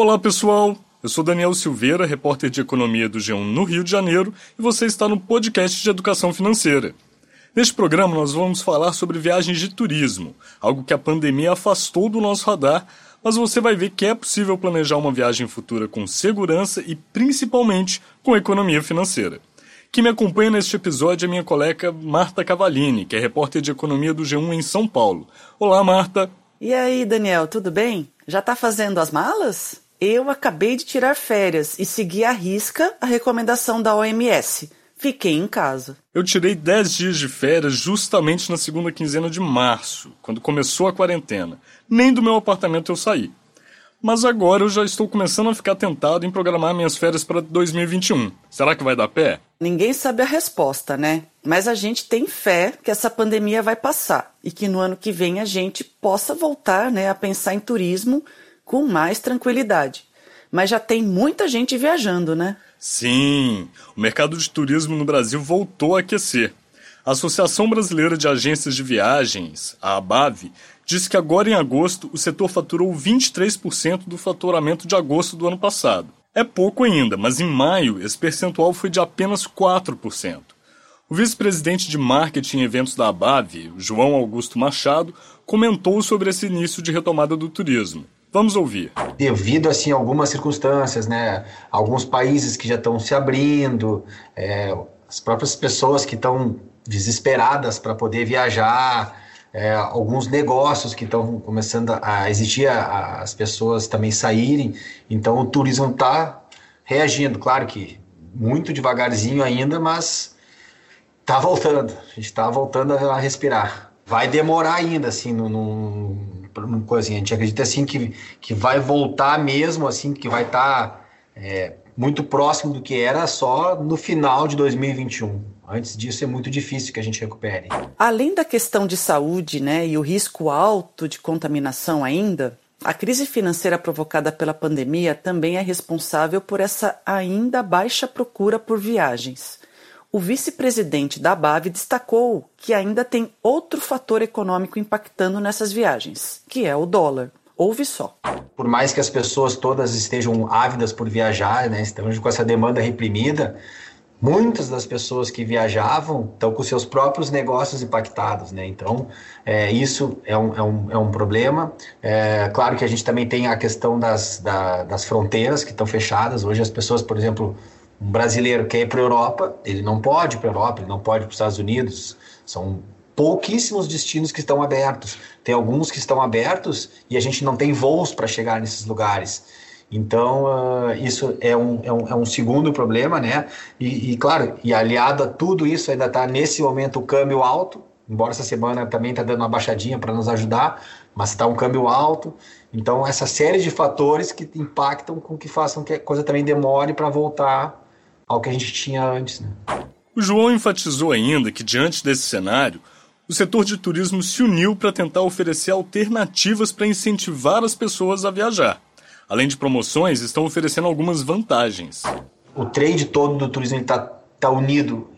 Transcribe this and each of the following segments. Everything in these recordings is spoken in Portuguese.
Olá, pessoal. Eu sou Daniel Silveira, repórter de economia do G1 no Rio de Janeiro, e você está no podcast de educação financeira. Neste programa, nós vamos falar sobre viagens de turismo, algo que a pandemia afastou do nosso radar, mas você vai ver que é possível planejar uma viagem futura com segurança e principalmente com economia financeira. Quem me acompanha neste episódio é minha colega Marta Cavalini, que é repórter de economia do G1 em São Paulo. Olá, Marta. E aí, Daniel, tudo bem? Já está fazendo as malas? Eu acabei de tirar férias e segui à risca a recomendação da OMS. Fiquei em casa. Eu tirei 10 dias de férias justamente na segunda quinzena de março, quando começou a quarentena. Nem do meu apartamento eu saí. Mas agora eu já estou começando a ficar tentado em programar minhas férias para 2021. Será que vai dar pé? Ninguém sabe a resposta, né? Mas a gente tem fé que essa pandemia vai passar e que no ano que vem a gente possa voltar né, a pensar em turismo com mais tranquilidade. Mas já tem muita gente viajando, né? Sim, o mercado de turismo no Brasil voltou a aquecer. A Associação Brasileira de Agências de Viagens, a ABAV, disse que agora em agosto o setor faturou 23% do faturamento de agosto do ano passado. É pouco ainda, mas em maio esse percentual foi de apenas 4%. O vice-presidente de marketing e eventos da ABAV, João Augusto Machado, comentou sobre esse início de retomada do turismo. Vamos ouvir. Devido assim algumas circunstâncias, né, alguns países que já estão se abrindo, é, as próprias pessoas que estão desesperadas para poder viajar, é, alguns negócios que estão começando a existir, a, as pessoas também saírem, então o turismo está reagindo, claro que muito devagarzinho ainda, mas está voltando, a gente está voltando a respirar. Vai demorar ainda, assim, coisa assim, a gente acredita assim que, que vai voltar mesmo, assim, que vai estar tá, é, muito próximo do que era só no final de 2021. Antes disso é muito difícil que a gente recupere. Além da questão de saúde, né, e o risco alto de contaminação ainda, a crise financeira provocada pela pandemia também é responsável por essa ainda baixa procura por viagens. O vice-presidente da BAV destacou que ainda tem outro fator econômico impactando nessas viagens, que é o dólar. Ouve só. Por mais que as pessoas todas estejam ávidas por viajar, né, estamos com essa demanda reprimida, muitas das pessoas que viajavam estão com seus próprios negócios impactados, né? Então, é, isso é um, é, um, é um problema. É, claro que a gente também tem a questão das, da, das fronteiras que estão fechadas. Hoje as pessoas, por exemplo, um brasileiro quer ir para a Europa, ele não pode ir para a Europa, ele não pode ir para os Estados Unidos. São pouquíssimos destinos que estão abertos. Tem alguns que estão abertos e a gente não tem voos para chegar nesses lugares. Então, uh, isso é um, é, um, é um segundo problema, né? E, e, claro, e aliado a tudo isso, ainda está nesse momento o câmbio alto, embora essa semana também está dando uma baixadinha para nos ajudar, mas está um câmbio alto. Então, essa série de fatores que impactam com que façam que a coisa também demore para voltar ao que a gente tinha antes. Né? O João enfatizou ainda que, diante desse cenário, o setor de turismo se uniu para tentar oferecer alternativas para incentivar as pessoas a viajar. Além de promoções, estão oferecendo algumas vantagens. O trade todo do turismo está tá unido,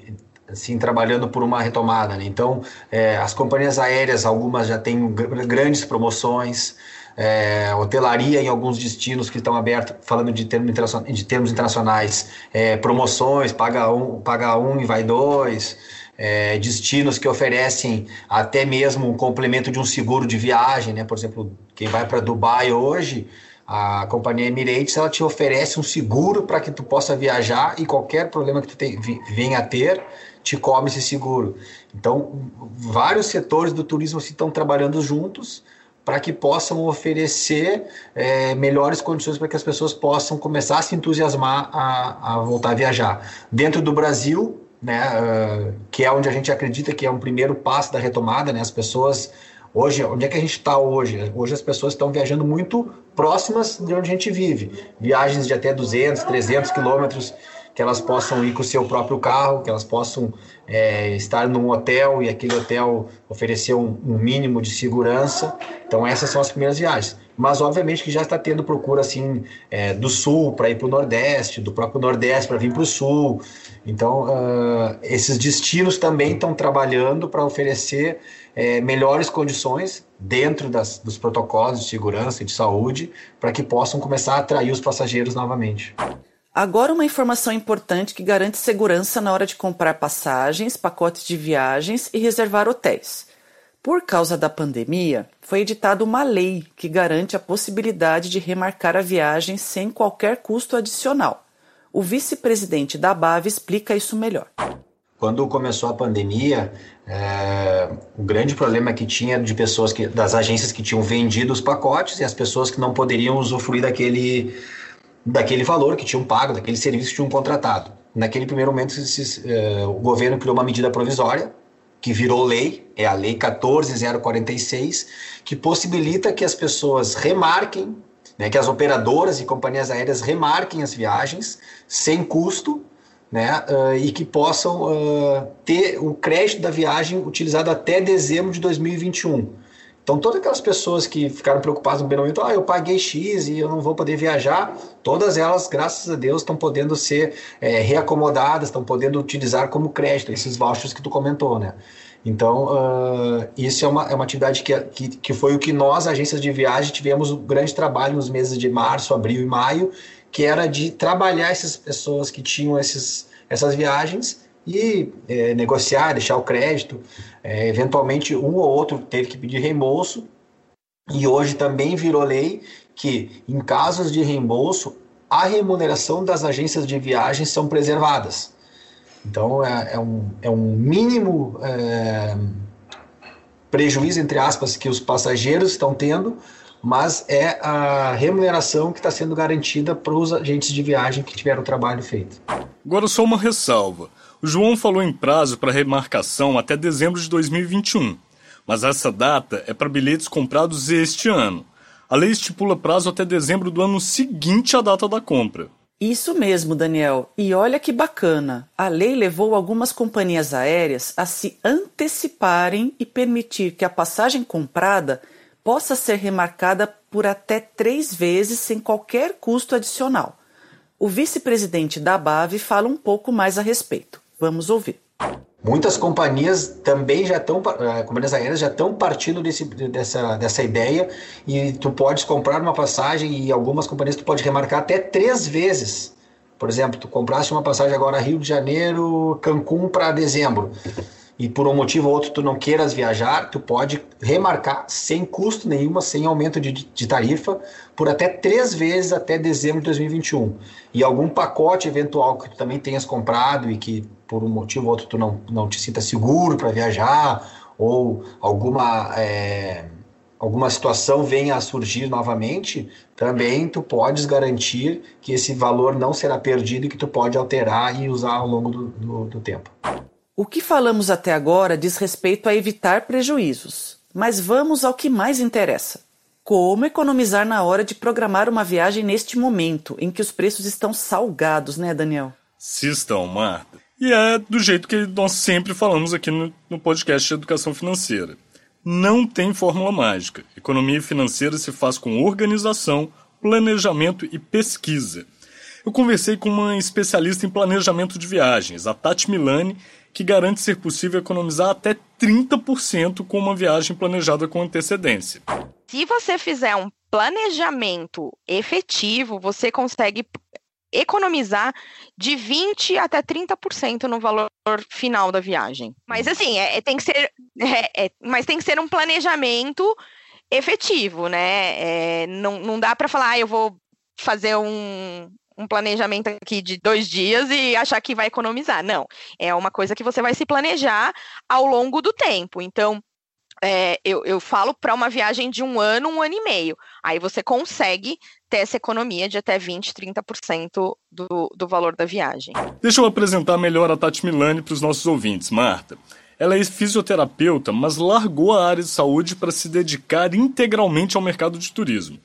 assim, trabalhando por uma retomada. Né? Então, é, as companhias aéreas, algumas já têm grandes promoções é, hotelaria em alguns destinos que estão abertos, falando de termos, de termos internacionais, é, promoções, paga um, paga um e vai dois, é, destinos que oferecem até mesmo um complemento de um seguro de viagem, né? Por exemplo, quem vai para Dubai hoje, a companhia Emirates ela te oferece um seguro para que tu possa viajar e qualquer problema que tu te, venha a ter te cobre esse seguro. Então, vários setores do turismo estão trabalhando juntos para que possam oferecer é, melhores condições para que as pessoas possam começar a se entusiasmar a, a voltar a viajar. Dentro do Brasil, né, uh, que é onde a gente acredita que é um primeiro passo da retomada, né, as pessoas Hoje, onde é que a gente está hoje? Hoje as pessoas estão viajando muito próximas de onde a gente vive. Viagens de até 200, 300 quilômetros que elas possam ir com o seu próprio carro, que elas possam é, estar num hotel e aquele hotel oferecer um, um, mínimo de segurança. Então essas são as primeiras viagens. mas obviamente que já está tendo procura assim é, do sul para ir para o nordeste, do próprio nordeste para vir para o sul. Então, uh, esses destinos também estão trabalhando para oferecer é, melhores condições dentro das, dos protocolos de segurança e de saúde para que possam começar a atrair os passageiros novamente. Agora, uma informação importante que garante segurança na hora de comprar passagens, pacotes de viagens e reservar hotéis. Por causa da pandemia, foi editada uma lei que garante a possibilidade de remarcar a viagem sem qualquer custo adicional. O vice-presidente da BAV explica isso melhor. Quando começou a pandemia, é, o grande problema que tinha de pessoas que, das agências que tinham vendido os pacotes e as pessoas que não poderiam usufruir daquele, daquele valor que tinham pago, daquele serviço que tinham contratado. Naquele primeiro momento, esses, é, o governo criou uma medida provisória que virou lei, é a Lei 14046, que possibilita que as pessoas remarquem, né, que as operadoras e companhias aéreas remarquem as viagens sem custo né, uh, e que possam uh, ter o crédito da viagem utilizado até dezembro de 2021. Então, todas aquelas pessoas que ficaram preocupadas no primeiro momento, ah, eu paguei X e eu não vou poder viajar, todas elas, graças a Deus, estão podendo ser é, reacomodadas, estão podendo utilizar como crédito esses vouchers que tu comentou, né? Então, uh, isso é uma, é uma atividade que, que, que foi o que nós, agências de viagem, tivemos um grande trabalho nos meses de março, abril e maio, que era de trabalhar essas pessoas que tinham esses, essas viagens e é, negociar, deixar o crédito. É, eventualmente, um ou outro teve que pedir reembolso, e hoje também virou lei que, em casos de reembolso, a remuneração das agências de viagens são preservadas. Então, é, é um, é um mínimo é, prejuízo, entre aspas, que os passageiros estão tendo, mas é a remuneração que está sendo garantida para os agentes de viagem que tiveram o trabalho feito. Agora só uma ressalva. João falou em prazo para remarcação até dezembro de 2021, mas essa data é para bilhetes comprados este ano. A lei estipula prazo até dezembro do ano seguinte à data da compra. Isso mesmo, Daniel. E olha que bacana. A lei levou algumas companhias aéreas a se anteciparem e permitir que a passagem comprada possa ser remarcada por até três vezes sem qualquer custo adicional. O vice-presidente da BAV fala um pouco mais a respeito. Vamos ouvir. Muitas companhias também já estão, eh, companhias aéreas já estão partindo desse, dessa, dessa ideia e tu podes comprar uma passagem e algumas companhias tu pode remarcar até três vezes. Por exemplo, tu compraste uma passagem agora Rio de Janeiro, Cancún para dezembro e por um motivo ou outro tu não queiras viajar, tu pode remarcar sem custo nenhuma, sem aumento de, de, tarifa, por até três vezes até dezembro de 2021. E algum pacote eventual que tu também tenhas comprado e que por um motivo ou outro tu não, não te sinta seguro para viajar, ou alguma, é, alguma situação venha a surgir novamente, também tu podes garantir que esse valor não será perdido e que tu pode alterar e usar ao longo do, do, do tempo. O que falamos até agora diz respeito a evitar prejuízos, mas vamos ao que mais interessa. Como economizar na hora de programar uma viagem neste momento em que os preços estão salgados, né, Daniel? Se estão, Marta. E é do jeito que nós sempre falamos aqui no, no podcast de Educação Financeira. Não tem fórmula mágica. Economia financeira se faz com organização, planejamento e pesquisa. Eu conversei com uma especialista em planejamento de viagens, a Tati Milani, que garante ser possível economizar até 30% com uma viagem planejada com antecedência. Se você fizer um planejamento efetivo, você consegue economizar de 20 até 30% no valor final da viagem. Mas assim, é, é tem que ser, é, é, mas tem que ser um planejamento efetivo, né? É, não, não dá para falar, ah, eu vou fazer um, um planejamento aqui de dois dias e achar que vai economizar. Não, é uma coisa que você vai se planejar ao longo do tempo. Então, é, eu, eu falo para uma viagem de um ano, um ano e meio. Aí você consegue ter essa economia de até 20, 30% do, do valor da viagem. Deixa eu apresentar melhor a Tati Milani para os nossos ouvintes, Marta. Ela é fisioterapeuta, mas largou a área de saúde para se dedicar integralmente ao mercado de turismo.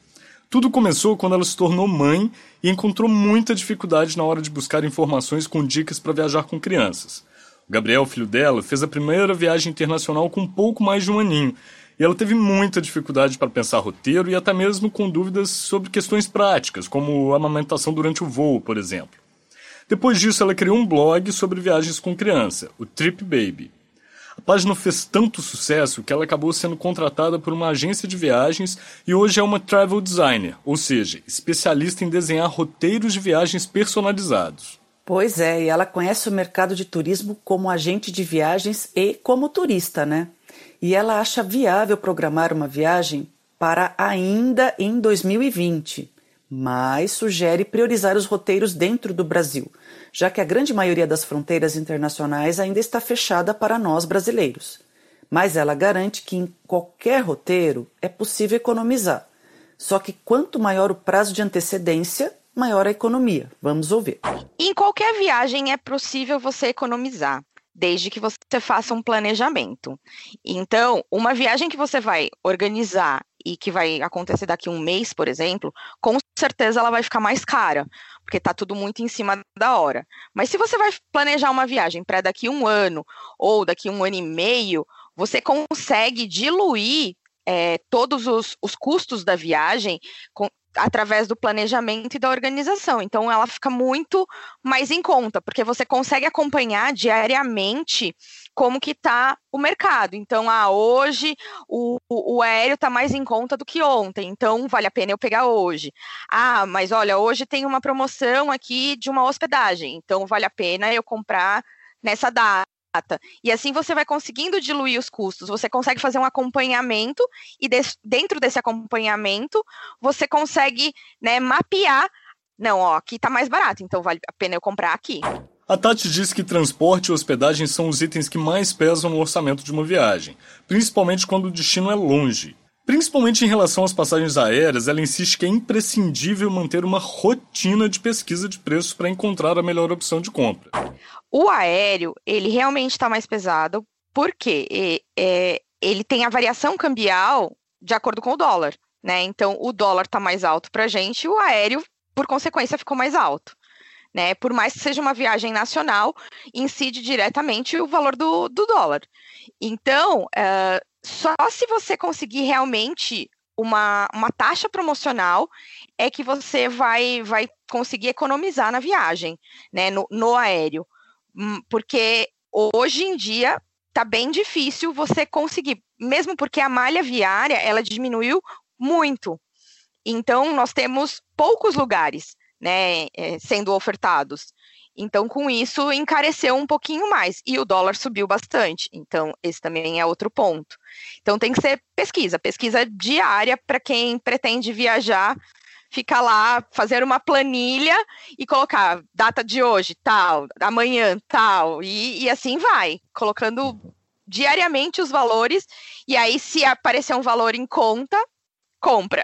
Tudo começou quando ela se tornou mãe e encontrou muita dificuldade na hora de buscar informações com dicas para viajar com crianças. O Gabriel, filho dela, fez a primeira viagem internacional com pouco mais de um aninho E ela teve muita dificuldade para pensar roteiro e até mesmo com dúvidas sobre questões práticas, como amamentação durante o voo, por exemplo. Depois disso, ela criou um blog sobre viagens com criança, o Trip Baby. Página fez tanto sucesso que ela acabou sendo contratada por uma agência de viagens e hoje é uma travel designer, ou seja, especialista em desenhar roteiros de viagens personalizados. Pois é, e ela conhece o mercado de turismo como agente de viagens e como turista, né? E ela acha viável programar uma viagem para ainda em 2020, mas sugere priorizar os roteiros dentro do Brasil já que a grande maioria das fronteiras internacionais ainda está fechada para nós brasileiros. Mas ela garante que em qualquer roteiro é possível economizar. Só que quanto maior o prazo de antecedência, maior a economia. Vamos ouvir. Em qualquer viagem é possível você economizar, desde que você faça um planejamento. Então, uma viagem que você vai organizar e que vai acontecer daqui um mês, por exemplo, com certeza ela vai ficar mais cara, porque está tudo muito em cima da hora. Mas se você vai planejar uma viagem para daqui um ano ou daqui um ano e meio, você consegue diluir é, todos os, os, custos da viagem com, através do planejamento e da organização. Então, ela fica muito mais em conta, porque você consegue acompanhar diariamente como que está o mercado. Então, ah, hoje o, o, o aéreo está mais em conta do que ontem, então vale a pena eu pegar hoje. Ah, mas olha, hoje tem uma promoção aqui de uma hospedagem, então vale a pena eu comprar nessa data. E assim você vai conseguindo diluir os custos, você consegue fazer um acompanhamento e dentro desse acompanhamento você consegue né, mapear. Não, ó, aqui está mais barato, então vale a pena eu comprar aqui. A Tati diz que transporte e hospedagem são os itens que mais pesam no orçamento de uma viagem, principalmente quando o destino é longe. Principalmente em relação às passagens aéreas, ela insiste que é imprescindível manter uma rotina de pesquisa de preços para encontrar a melhor opção de compra. O aéreo, ele realmente está mais pesado, porque é, ele tem a variação cambial de acordo com o dólar, né? Então, o dólar está mais alto para a gente e o aéreo, por consequência, ficou mais alto né? Por mais que seja uma viagem nacional, incide diretamente o valor do, do dólar. Então, uh, só se você conseguir realmente uma, uma taxa promocional é que você vai, vai conseguir economizar na viagem, né? No, no aéreo. Hum, porque hoje em dia tá bem difícil você conseguir, mesmo porque a malha viária ela diminuiu muito. Então, nós temos poucos lugares né, é, sendo ofertados. Então, com isso, encareceu um pouquinho mais. E o dólar subiu bastante. Então, esse também é outro ponto. Então, tem que ser pesquisa, pesquisa diária para quem pretende viajar. Ficar lá, fazer uma planilha e colocar data de hoje, tal, amanhã, tal, e, e assim vai, colocando diariamente os valores. E aí, se aparecer um valor em conta, compra.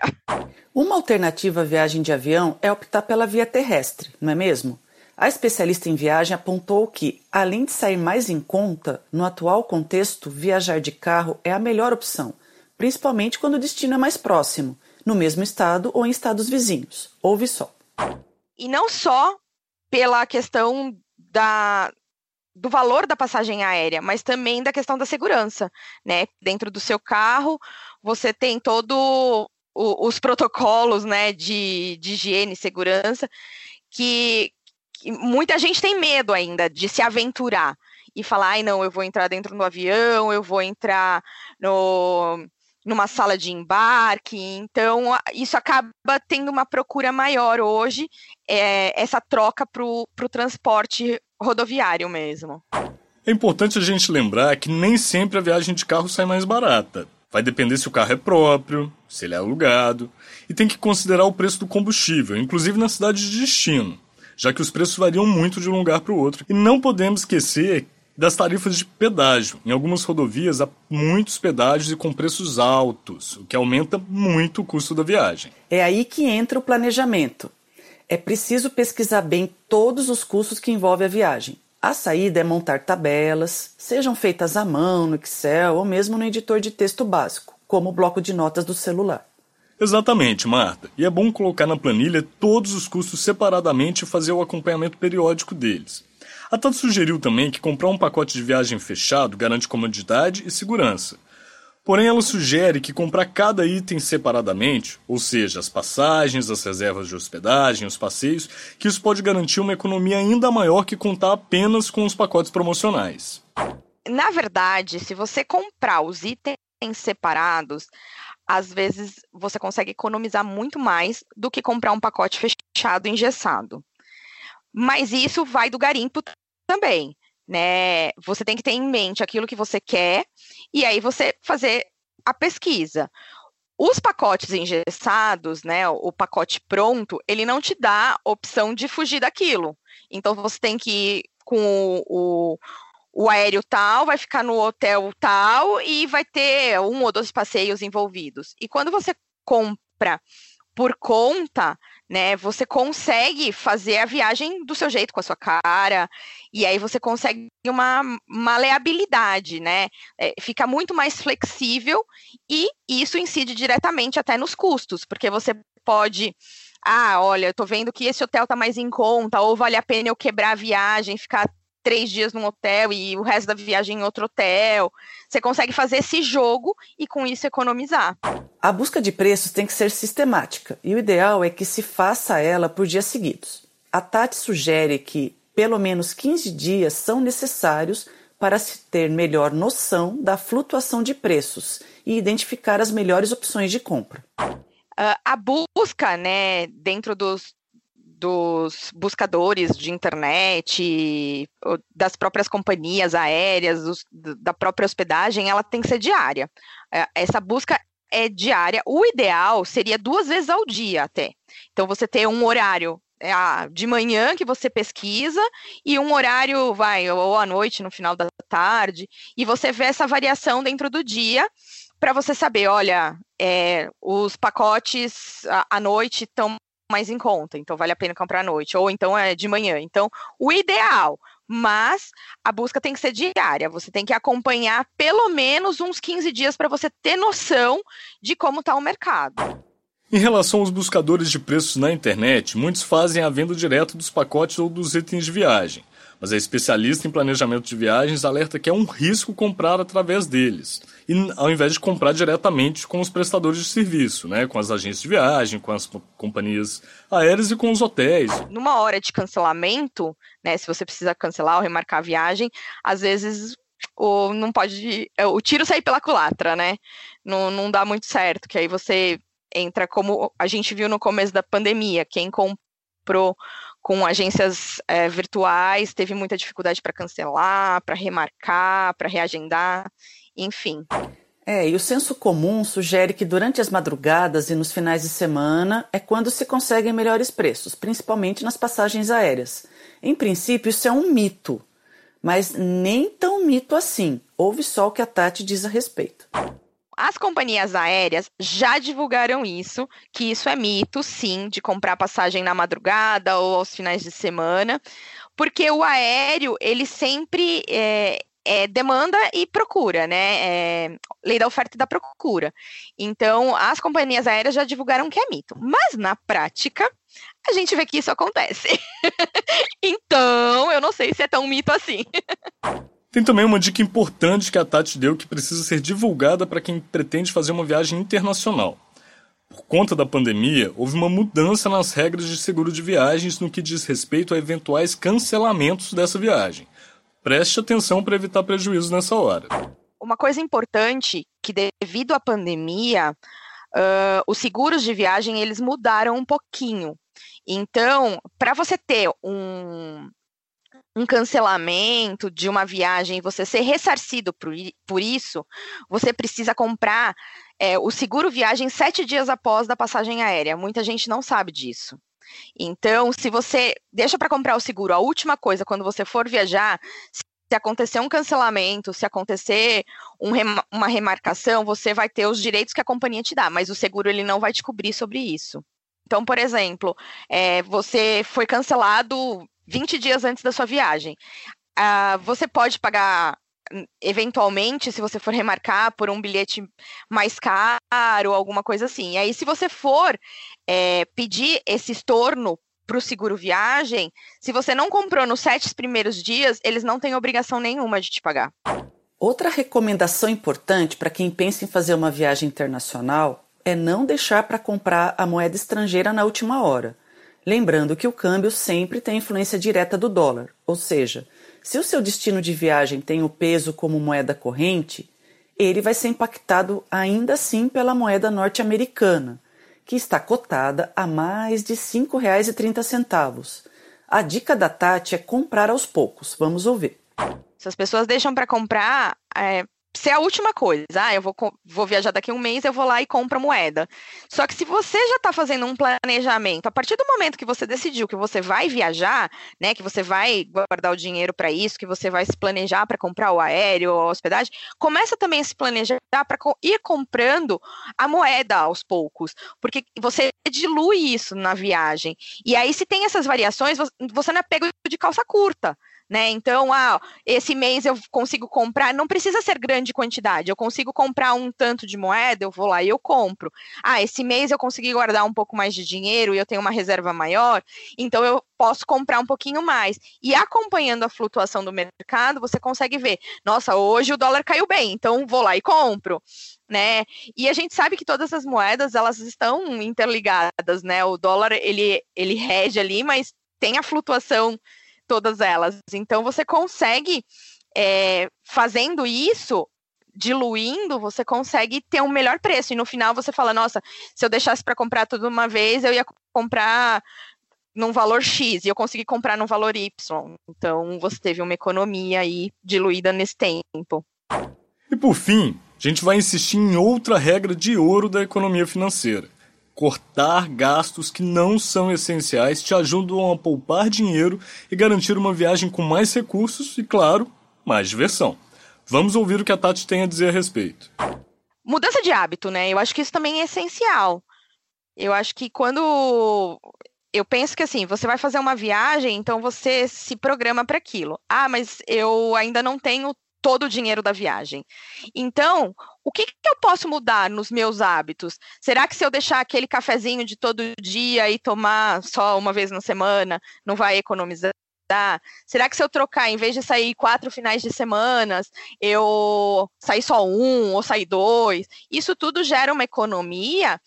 Uma alternativa à viagem de avião é optar pela via terrestre, não é mesmo? A especialista em viagem apontou que, além de sair mais em conta, no atual contexto, viajar de carro é a melhor opção, principalmente quando o destino é mais próximo, no mesmo estado ou em estados vizinhos. Ouve só. E não só pela questão da, do valor da passagem aérea, mas também da questão da segurança, né? Dentro do seu carro, você tem todo o, os protocolos, né, de, de higiene e segurança que, que, muita gente tem medo ainda de se aventurar e falar, ai não, eu vou entrar dentro do avião, eu vou entrar no numa sala de embarque, então isso acaba tendo uma procura maior hoje, é, essa troca para o transporte rodoviário mesmo. É importante a gente lembrar que nem sempre a viagem de carro sai mais barata. Vai depender se o carro é próprio, se ele é alugado, e tem que considerar o preço do combustível, inclusive na cidade de destino, já que os preços variam muito de um lugar para o outro. E não podemos esquecer das tarifas de pedágio. Em algumas rodovias há muitos pedágios e com preços altos, o que aumenta muito o custo da viagem. É aí que entra o planejamento. É preciso pesquisar bem todos os custos que envolve a viagem. A saída é montar tabelas, sejam feitas à mão, no Excel ou mesmo no editor de texto básico, como o bloco de notas do celular. Exatamente, Marta. E é bom colocar na planilha todos os custos separadamente e fazer o acompanhamento periódico deles. A Tata sugeriu também que comprar um pacote de viagem fechado garante comodidade e segurança. Porém, ela sugere que comprar cada item separadamente, ou seja, as passagens, as reservas de hospedagem, os passeios, que isso pode garantir uma economia ainda maior que contar apenas com os pacotes promocionais. Na verdade, se você comprar os itens separados, às vezes você consegue economizar muito mais do que comprar um pacote fechado engessado. Mas isso vai do garimpo também né? Você tem que ter em mente aquilo que você quer e aí você fazer a pesquisa. Os pacotes engessados, né, o pacote pronto, ele não te dá opção de fugir daquilo. Então você tem que ir com o, o, o aéreo tal, vai ficar no hotel tal e vai ter um ou dois passeios envolvidos. E quando você compra por conta, né? Você consegue fazer a viagem do seu jeito, com a sua cara, e aí você consegue uma maleabilidade, né? É, fica muito mais flexível e isso incide diretamente até nos custos, porque você pode ah, olha, eu tô vendo que esse hotel tá mais em conta, ou vale a pena eu quebrar a viagem, ficar três dias num hotel e o resto da viagem em outro hotel. Você consegue fazer esse jogo e com isso economizar. A busca de preços tem que ser sistemática e o ideal é que se faça ela por dias seguidos. A Tati sugere que pelo menos 15 dias são necessários para se ter melhor noção da flutuação de preços e identificar as melhores opções de compra. Uh, a busca, né, dentro dos, dos buscadores de internet, das próprias companhias aéreas, dos, da própria hospedagem, ela tem que ser diária. É, essa busca é diária. O ideal seria duas vezes ao dia até. Então, você ter um horário é, de manhã que você pesquisa e um horário, vai, ou à noite, no final da tarde, e você vê essa variação dentro do dia para você saber, olha, é, os pacotes à noite estão mais em conta, então vale a pena comprar à noite, ou então é de manhã. Então, o ideal, mas a busca tem que ser diária, você tem que acompanhar pelo menos uns 15 dias para você ter noção de como está o mercado. Em relação aos buscadores de preços na internet, muitos fazem a venda direto dos pacotes ou dos itens de viagem mas a especialista em planejamento de viagens alerta que é um risco comprar através deles, e ao invés de comprar diretamente com os prestadores de serviço, né, com as agências de viagem, com as companhias aéreas e com os hotéis. Numa hora de cancelamento, né, se você precisa cancelar ou remarcar a viagem, às vezes o, não pode. É, o tiro sair pela culatra, né? Não, não dá muito certo, que aí você entra como a gente viu no começo da pandemia, quem comprou com agências é, virtuais, teve muita dificuldade para cancelar, para remarcar, para reagendar, enfim. É, e o senso comum sugere que durante as madrugadas e nos finais de semana é quando se conseguem melhores preços, principalmente nas passagens aéreas. Em princípio, isso é um mito, mas nem tão mito assim. Ouve só o que a Tati diz a respeito. As companhias aéreas já divulgaram isso, que isso é mito, sim, de comprar passagem na madrugada ou aos finais de semana, porque o aéreo, ele sempre é, é demanda e procura, né? É, lei da oferta e da procura. Então, as companhias aéreas já divulgaram que é mito. Mas, na prática, a gente vê que isso acontece. então, eu não sei se é tão mito assim. Tem também uma dica importante que a Tati deu que precisa ser divulgada para quem pretende fazer uma viagem internacional. Por conta da pandemia, houve uma mudança nas regras de seguro de viagens no que diz respeito a eventuais cancelamentos dessa viagem. Preste atenção para evitar prejuízos nessa hora. Uma coisa importante que devido à pandemia, uh, os seguros de viagem eles mudaram um pouquinho. Então, para você ter um, um cancelamento de uma viagem e você ser ressarcido por, por isso, você precisa comprar é, o seguro viagem sete dias após da passagem aérea. Muita gente não sabe disso. Então, se você deixa para comprar o seguro, a última coisa quando você for viajar, se acontecer um cancelamento, se acontecer um uma remarcação, você vai ter os direitos que a companhia te dá, mas o seguro ele não vai te cobrir sobre isso. Então, por exemplo, é, você foi cancelado 20 dias antes da sua viagem. Uh, você pode pagar eventualmente, se você for remarcar por um bilhete mais caro, alguma coisa assim. E aí, se você for é, pedir esse estorno para o seguro viagem, se você não comprou nos sete primeiros dias, eles não têm obrigação nenhuma de te pagar. Outra recomendação importante para quem pensa em fazer uma viagem internacional é não deixar para comprar a moeda estrangeira na última hora. Lembrando que o câmbio sempre tem influência direta do dólar, ou seja, se o seu destino de viagem tem o peso como moeda corrente, ele vai ser impactado ainda assim pela moeda norte-americana, que está cotada a mais de R$ 5,30. A dica da Tati é comprar aos poucos. Vamos ouvir. Se as pessoas deixam para comprar, é, ser a última coisa. Ah, eu vou, vou viajar daqui a um mês, eu vou lá e compro moeda. Só que se você já está fazendo um planejamento, a partir do momento que você decidiu que você vai viajar, né, que você vai guardar o dinheiro para isso, que você vai se planejar para comprar o aéreo a hospedagem, começa também a se planejar para ir comprando a moeda aos poucos, porque você dilui isso na viagem. E aí, se tem essas variações, você não é pego de calça curta né? Então, ah, esse mês eu consigo comprar, não precisa ser grande quantidade, eu consigo comprar um tanto de moeda, eu vou lá e eu compro. Ah, esse mês eu consegui guardar um pouco mais de dinheiro e eu tenho uma reserva maior, então eu posso comprar um pouquinho mais. E acompanhando a flutuação do mercado, você consegue ver, nossa, hoje o dólar caiu bem, então vou lá e compro. Né? E a gente sabe que todas as moedas elas estão interligadas, né? O dólar ele ele rege ali, mas tem a flutuação todas elas. Então você consegue, é, fazendo isso, diluindo, você consegue ter um melhor preço. E no final você fala, nossa, se eu deixasse para comprar tudo uma vez, eu ia comprar num valor X e eu consegui comprar num valor Y. Então você teve uma economia aí diluída nesse tempo. E por fim, a gente vai insistir em outra regra de ouro da economia financeira Cortar gastos que não são essenciais te ajudam a poupar dinheiro e garantir uma viagem com mais recursos e, claro, mais diversão. Vamos ouvir o que a Tati tem a dizer a respeito. Mudança de hábito, né? Eu acho que isso também é essencial. Eu acho que quando eu penso que assim, você vai fazer uma viagem, então você se programa para aquilo. Ah, mas eu ainda não tenho todo o dinheiro da viagem. Então, o que, que, eu posso mudar nos meus hábitos? Será que se eu deixar aquele cafezinho de todo dia e tomar só uma vez na semana, não vai economizar? Será que se eu trocar, em vez de sair quatro finais de semana, eu sair só um ou sair dois? Isso tudo gera uma economia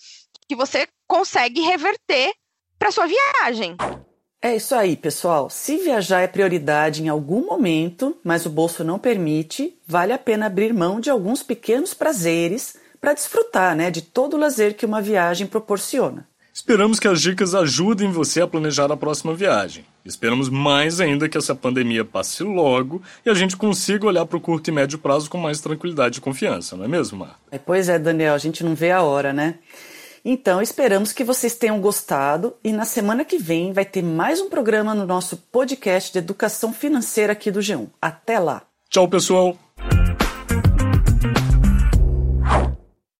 que você consegue reverter para sua viagem. É isso aí, pessoal. Se viajar é prioridade em algum momento, mas o bolso não permite, vale a pena abrir mão de alguns pequenos prazeres para desfrutar né, de todo o lazer que uma viagem proporciona. Esperamos que as dicas ajudem você a planejar a próxima viagem. Esperamos mais ainda que essa pandemia passe logo e a gente consiga olhar para o curto e médio prazo com mais tranquilidade e confiança, não é mesmo, Mar? É, pois é, Daniel, a gente não vê a hora, né? Então, esperamos que vocês tenham gostado e na semana que vem vai ter mais um programa no nosso podcast de educação financeira aqui do G1. Até lá! Tchau, pessoal!